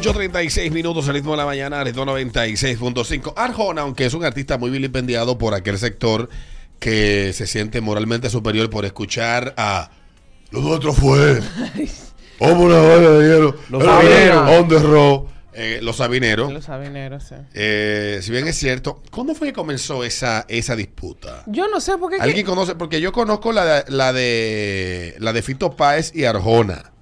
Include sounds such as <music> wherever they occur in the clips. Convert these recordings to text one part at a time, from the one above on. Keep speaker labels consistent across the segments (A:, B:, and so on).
A: 8.36 minutos, el ritmo de la mañana, ritmo 96.5. Arjona, aunque es un artista muy vilipendiado por aquel sector que se siente moralmente superior por escuchar a... Lo nuestro fue... <laughs> Como una de hielo.
B: Los sabineros.
A: on the road. Eh, los sabineros.
C: Los sabineros, sí.
A: Eh, si bien es cierto, ¿cuándo fue que comenzó esa, esa disputa?
C: Yo no sé por qué.
A: ¿Alguien conoce? Porque yo conozco la, de- la de la de Fito Páez y Arjona.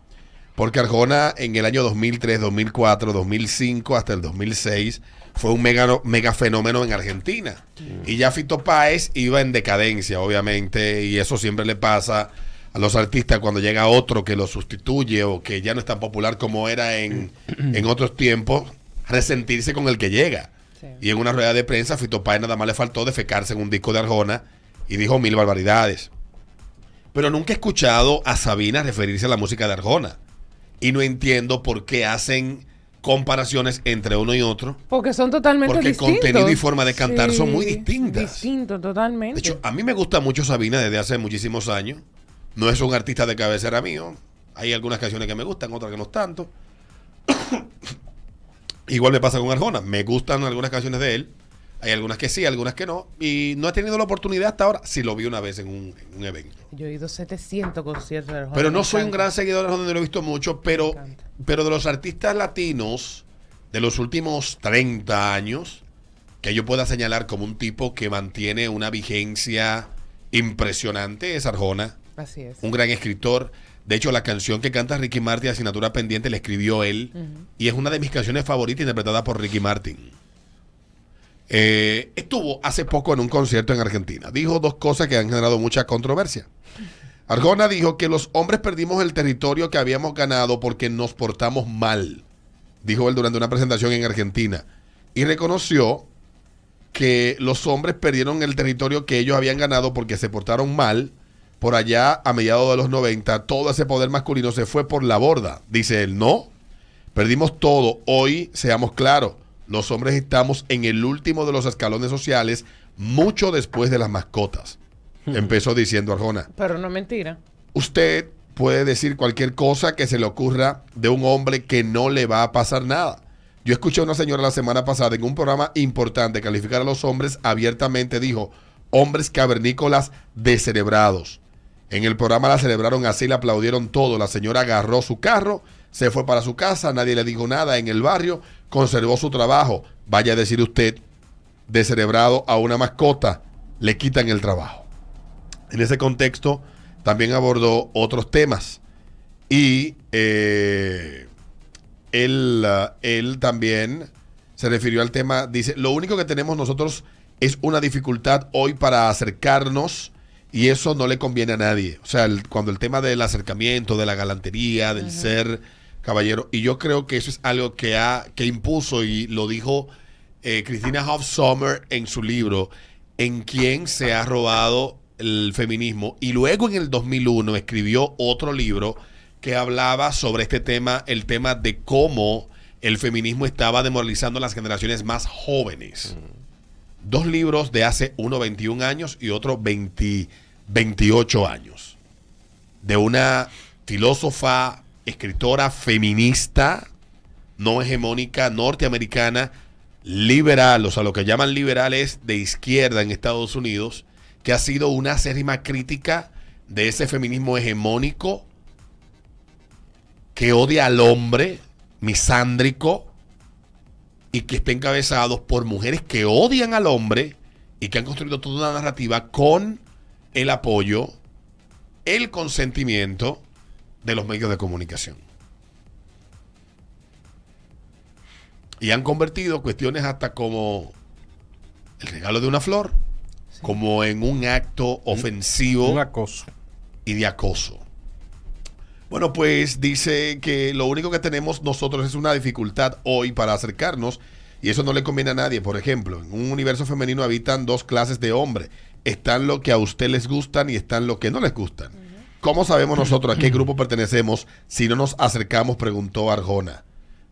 A: Porque Arjona en el año 2003, 2004, 2005 hasta el 2006 fue un mega, mega fenómeno en Argentina. Y ya Fito Páez iba en decadencia, obviamente, y eso siempre le pasa a los artistas cuando llega otro que lo sustituye o que ya no es tan popular como era en, <clears throat> en otros tiempos, resentirse con el que llega.
C: Sí.
A: Y en una rueda de prensa, Fito Páez nada más le faltó defecarse en un disco de Arjona y dijo mil barbaridades. Pero nunca he escuchado a Sabina referirse a la música de Arjona. Y no entiendo por qué hacen comparaciones entre uno y otro.
C: Porque son totalmente
A: Porque
C: distintos.
A: contenido y forma de cantar son muy distintas.
C: Distintos, totalmente.
A: De hecho, a mí me gusta mucho Sabina desde hace muchísimos años. No es un artista de cabecera mío. Hay algunas canciones que me gustan, otras que no tanto. <coughs> Igual me pasa con Arjona. Me gustan algunas canciones de él. Hay algunas que sí, algunas que no. Y no he tenido la oportunidad hasta ahora. Si lo vi una vez en un, en un evento.
C: Yo he ido a 700 conciertos de Arjona.
A: Pero no soy un gran seguidor de no lo he visto mucho. Pero, pero de los artistas latinos de los últimos 30 años, que yo pueda señalar como un tipo que mantiene una vigencia impresionante, es Arjona
C: Así es.
A: un gran escritor. De hecho, la canción que canta Ricky Martin, Asignatura Pendiente, la escribió él. Y es una de mis canciones favoritas interpretada por Ricky Martin. Eh, estuvo hace poco en un concierto en Argentina. Dijo dos cosas que han generado mucha controversia. Arjona dijo que los hombres perdimos el territorio que habíamos ganado porque nos portamos mal. Dijo él durante una presentación en Argentina. Y reconoció que los hombres perdieron el territorio que ellos habían ganado porque se portaron mal. Por allá, a mediados de los 90, todo ese poder masculino se fue por la borda. Dice él, no, perdimos todo. Hoy, seamos claros, los hombres estamos en el último de los escalones sociales, mucho después de las mascotas. <laughs> Empezó diciendo Arjona.
C: Pero no es mentira.
A: Usted puede decir cualquier cosa que se le ocurra de un hombre que no le va a pasar nada. Yo escuché a una señora la semana pasada en un programa importante calificar a los hombres abiertamente, dijo, hombres cavernícolas descerebrados. En el programa la celebraron así, le aplaudieron todo. La señora agarró su carro, se fue para su casa, nadie le dijo nada en el barrio, conservó su trabajo. Vaya a decir usted, descerebrado a una mascota, le quitan el trabajo. En ese contexto también abordó otros temas. Y eh, él, ah, él también se refirió al tema, dice, lo único que tenemos nosotros es una dificultad hoy para acercarnos y eso no le conviene a nadie. O sea, el- cuando el tema del acercamiento, de la galantería, del ser caballero, y yo creo que eso es algo que, ha, que impuso y lo dijo eh, Cristina Hoff Sommer en su libro, en quien se ha robado el feminismo. Y luego en el 2001 escribió otro libro que hablaba sobre este tema, el tema de cómo el feminismo estaba demoralizando a las generaciones más jóvenes. Dos libros de hace uno 21 años y otro 20 28 años. De una filósofa, escritora feminista, no hegemónica, norteamericana, liberal, o sea, lo que llaman liberales de izquierda en Estados Unidos, que ha sido una acérrima crítica de ese feminismo hegemónico que odia al hombre, misándrico, y que está encabezado por mujeres que odian al hombre y que han construido toda una narrativa con el apoyo, el consentimiento de los medios de comunicación. Y han convertido cuestiones hasta como el regalo de una flor, como en un acto ofensivo
B: Un acoso.
A: y de acoso. Bueno, pues dice que lo único que tenemos nosotros es una dificultad hoy para acercarnos y eso no le conviene a nadie. Por ejemplo, en un universo femenino habitan dos clases de hombres. Están lo que a usted les gustan y están lo que no les gustan. ¿Cómo sabemos nosotros a qué grupo pertenecemos si no nos acercamos? Preguntó Arjona.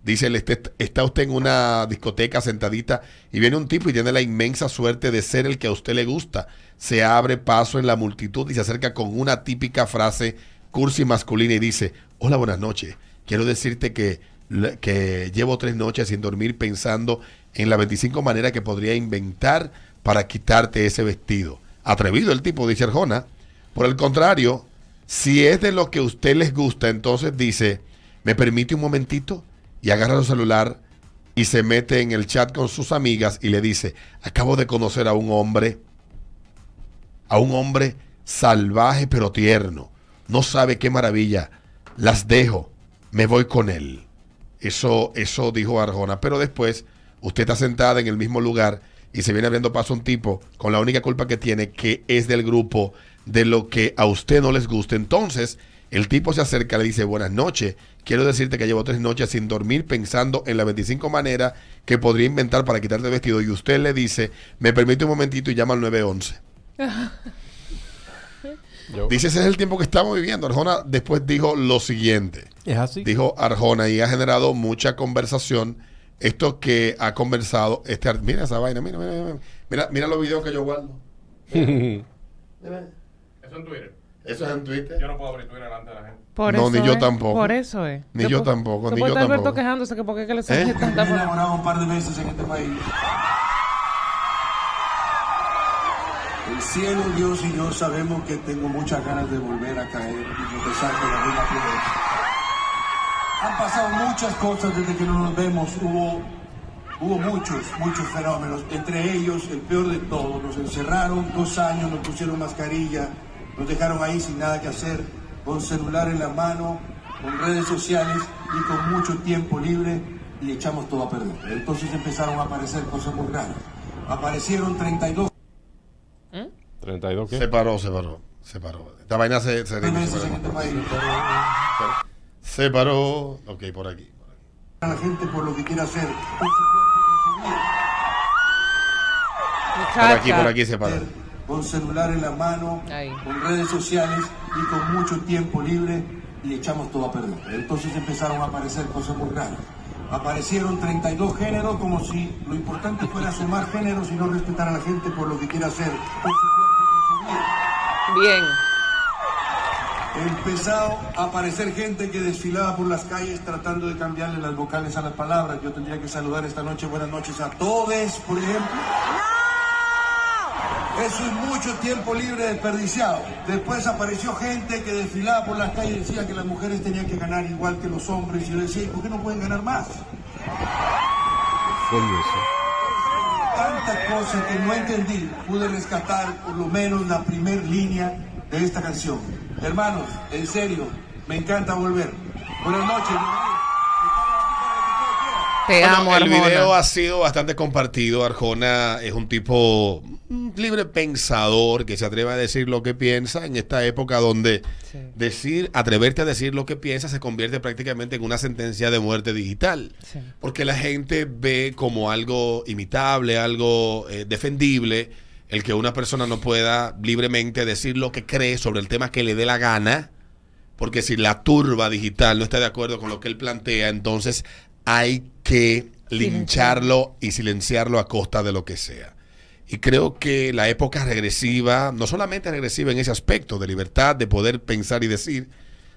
A: Dice, él, "Este- está usted en una discoteca sentadita y viene un tipo y tiene la inmensa suerte de ser el que a usted le gusta. Se abre paso en la multitud y se acerca con una típica frase cursi masculina y dice, hola, buenas noches. Quiero decirte que que llevo tres noches sin dormir pensando en las 25 maneras que podría inventar para quitarte ese vestido. Atrevido el tipo, dice Arjona. Por el contrario, si es de lo que a usted les gusta, entonces dice, ¿me permite un momentito? Y agarra su celular y se mete en el chat con sus amigas y le dice, acabo de conocer a un hombre, a un hombre salvaje pero tierno. No sabe qué maravilla. Las dejo, me voy con él. Eso, eso dijo Arjona. Pero después, usted está sentada en el mismo lugar y se viene abriendo paso un tipo con la única culpa que tiene, que es del grupo de lo que a usted no les gusta. Entonces, el tipo se acerca, le dice, buenas noches. Quiero decirte que llevo tres noches sin dormir pensando en las 25 maneras que podría inventar para quitarte el vestido. Y usted le dice, me permite un momentito y llama al 911. <laughs>
B: Yo-
A: Dice, ese es el tiempo que estamos viviendo. Arjona después dijo lo siguiente.
B: Es así.
A: Dijo Arjona y ha generado mucha conversación. Esto que ha conversado este Mira esa vaina, mira, mira, mira. Mira, mira los videos que yo guardo. <laughs>
D: Eso en Twitter.
A: Eso es en Twitter.
D: Yo no puedo abrir Twitter delante de la gente.
C: Por
A: No,
C: eso
A: ni yo tampoco.
C: Por eso es.
A: Ni yo tampoco, ni yo
C: está Alberto
A: tampoco.
C: quejándose que por qué que le sale
A: ¿Eh?
C: tanta
E: Me he enamorado un par de veces en este país. El cielo, Dios y yo sabemos que tengo muchas ganas de volver a caer y empezar con la misma piedra. Han pasado muchas cosas desde que no nos vemos. Hubo, hubo muchos, muchos fenómenos. Entre ellos, el peor de todo, nos encerraron dos años, nos pusieron mascarilla, nos dejaron ahí sin nada que hacer, con celular en la mano, con redes sociales y con mucho tiempo libre y echamos todo a perder. Entonces empezaron a aparecer cosas muy raras. Aparecieron 32
B: 32
A: Se
B: qué?
A: paró, se paró. Se paró. Esta vaina se, se, se paró. Se paró. Ok, por aquí.
E: A la gente por lo que quiere hacer.
A: Por aquí, por aquí se paró.
E: Con celular en la mano,
C: Ahí.
E: con redes sociales y con mucho tiempo libre y echamos todo a perder. Entonces empezaron a aparecer cosas muy raras. Aparecieron 32 géneros como si lo importante fuera sumar géneros y no respetar a la gente por lo que quiere hacer.
C: Bien.
E: Empezado a aparecer gente que desfilaba por las calles tratando de cambiarle las vocales a las palabras. Yo tendría que saludar esta noche buenas noches a todos, por ejemplo. Eso es mucho tiempo libre desperdiciado. Después apareció gente que desfilaba por las calles y decía que las mujeres tenían que ganar igual que los hombres. Y yo decía, ¿y por qué no pueden ganar más?
B: Coño, eso.
E: Tantas cosas que no entendí, pude rescatar por lo menos la primer línea de esta canción. Hermanos, en serio, me encanta volver. Buenas noches.
A: Bueno, el
C: Arjona.
A: video ha sido bastante compartido. Arjona es un tipo libre pensador que se atreve a decir lo que piensa en esta época donde
C: Sí.
A: decir, atreverte a decir lo que piensa se convierte prácticamente en una sentencia de muerte digital.
C: Sí.
A: Porque la gente ve como algo imitable, algo eh, defendible, el que una persona no pueda libremente decir lo que cree sobre el tema que le dé la gana. Porque si la turba digital no está de acuerdo con lo que él plantea, entonces hay que lincharlo y silenciarlo a costa de lo que sea. Y creo que la época regresiva, no solamente regresiva en ese aspecto de libertad, de poder pensar y decir,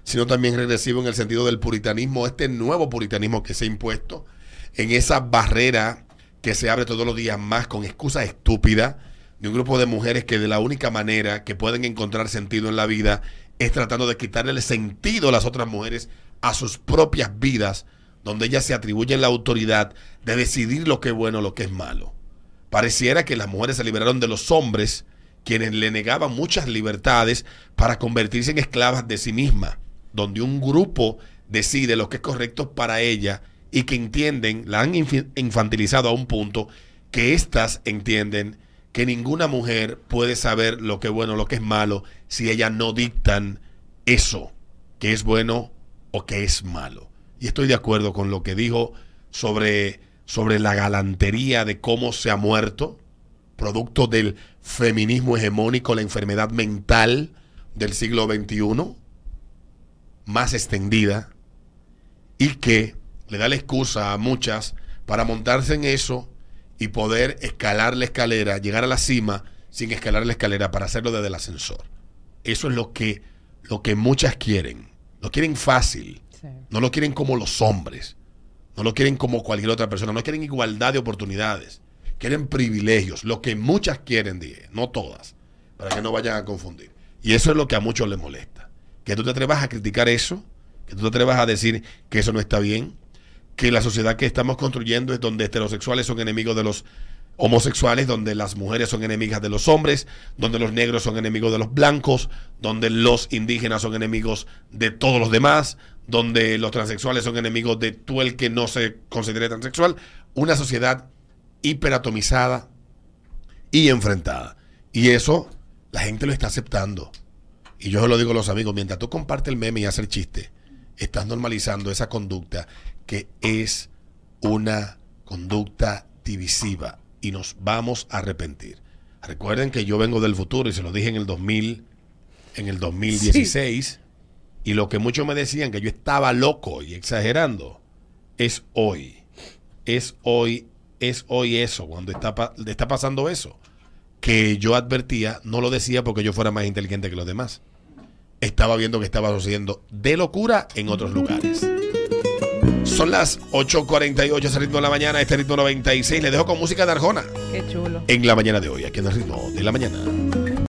A: sino también regresivo en el sentido del puritanismo, este nuevo puritanismo que se ha impuesto, en esa barrera que se abre todos los días más con excusas estúpidas de un grupo de mujeres que de la única manera que pueden encontrar sentido en la vida es tratando de quitarle el sentido a las otras mujeres a sus propias vidas, donde ellas se atribuyen la autoridad de decidir lo que es bueno lo que es malo. Pareciera que las mujeres se liberaron de los hombres, quienes le negaban muchas libertades para convertirse en esclavas de sí mismas, donde un grupo decide lo que es correcto para ella y que entienden, la han infantilizado a un punto que éstas entienden que ninguna mujer puede saber lo que es bueno lo que es malo si ellas no dictan eso, que es bueno o que es malo. Y estoy de acuerdo con lo que dijo sobre, sobre la galantería de cómo se ha muerto, producto del feminismo hegemónico, la enfermedad mental del siglo XXI, más extendida, y que le da la excusa a muchas para montarse en eso y poder escalar la escalera, llegar a la cima sin escalar la escalera para hacerlo desde el ascensor. Eso es lo que, lo que muchas quieren. Lo quieren fácil. No lo quieren como los hombres. No lo quieren como cualquier otra persona. No quieren igualdad de oportunidades. Quieren privilegios. Lo que muchas quieren, dije. No todas. Para que no vayan a confundir. Y eso es lo que a muchos les molesta. Que tú te atrevas a criticar eso. Que tú te atrevas a decir que eso no está bien. Que la sociedad que estamos construyendo es donde heterosexuales son enemigos de los homosexuales, donde las mujeres son enemigas de los hombres, donde los negros son enemigos de los blancos, donde los indígenas son enemigos de todos los demás, donde los transexuales son enemigos de tú el que no se considere transexual. Una sociedad hiperatomizada y enfrentada. Y eso la gente lo está aceptando. Y yo se lo digo a los amigos, mientras tú compartes el meme y haces el chiste, estás normalizando esa conducta que es una conducta divisiva y nos vamos a arrepentir. Recuerden que yo vengo del futuro y se lo dije en el 2000, en el 2016, y lo que muchos me decían que yo estaba loco y exagerando, es hoy. Es hoy, es hoy eso, cuando está, pa- está pasando eso. Que yo advertía, no lo decía porque yo fuera más inteligente que los demás. Estaba viendo que estaba sucediendo de locura en otros lugares. Son las 8.48, ese ritmo de la mañana, este ritmo 96. Le dejo con música de Arjona
C: Qué chulo.
A: en la mañana de hoy, aquí en el ritmo de la mañana.